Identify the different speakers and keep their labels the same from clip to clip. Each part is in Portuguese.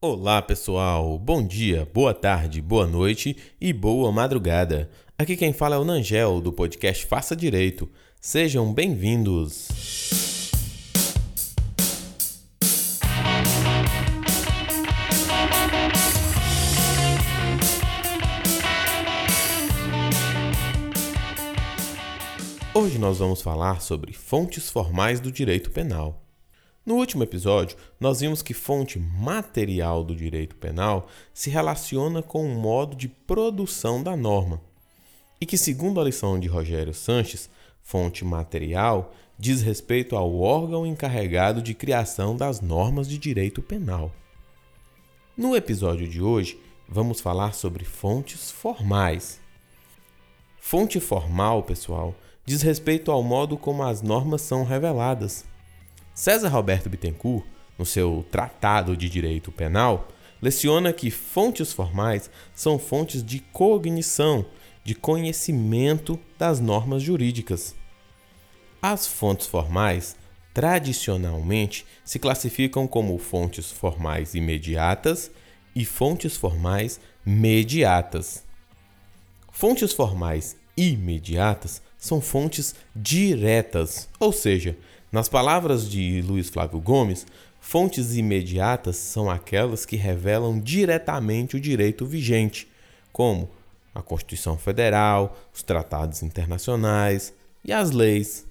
Speaker 1: Olá, pessoal. Bom dia, boa tarde, boa noite e boa madrugada. Aqui quem fala é o Nangel do podcast Faça Direito. Sejam bem-vindos. Hoje nós vamos falar sobre fontes formais do direito penal. No último episódio, nós vimos que fonte material do direito penal se relaciona com o modo de produção da norma e que, segundo a lição de Rogério Sanches, fonte material diz respeito ao órgão encarregado de criação das normas de direito penal. No episódio de hoje, vamos falar sobre fontes formais. Fonte formal, pessoal, diz respeito ao modo como as normas são reveladas César Roberto Bittencourt, no seu Tratado de Direito Penal, leciona que fontes formais são fontes de cognição, de conhecimento das normas jurídicas. As fontes formais, tradicionalmente, se classificam como fontes formais imediatas e fontes formais mediatas. Fontes formais imediatas são fontes diretas, ou seja, nas palavras de Luiz Flávio Gomes, fontes imediatas são aquelas que revelam diretamente o direito vigente, como a Constituição Federal, os tratados internacionais e as leis.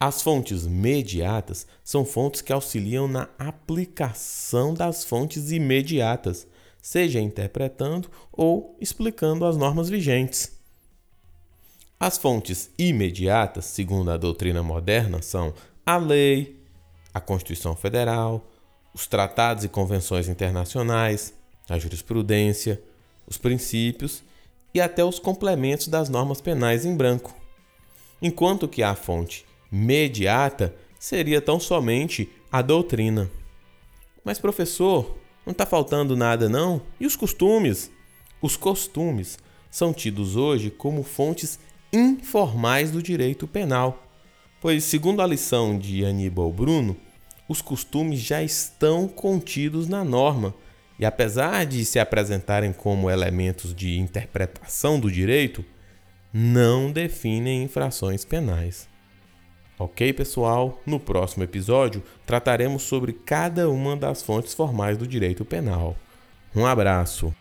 Speaker 1: As fontes mediatas são fontes que auxiliam na aplicação das fontes imediatas, seja interpretando ou explicando as normas vigentes. As fontes imediatas, segundo a doutrina moderna, são a lei, a Constituição Federal, os tratados e convenções internacionais, a jurisprudência, os princípios e até os complementos das normas penais em branco. Enquanto que a fonte mediata seria tão somente a doutrina. Mas, professor, não está faltando nada, não? E os costumes? Os costumes são tidos hoje como fontes informais do direito penal, pois, segundo a lição de Aníbal Bruno, os costumes já estão contidos na norma e, apesar de se apresentarem como elementos de interpretação do direito, não definem infrações penais. Ok, pessoal? No próximo episódio trataremos sobre cada uma das fontes formais do direito penal. Um abraço!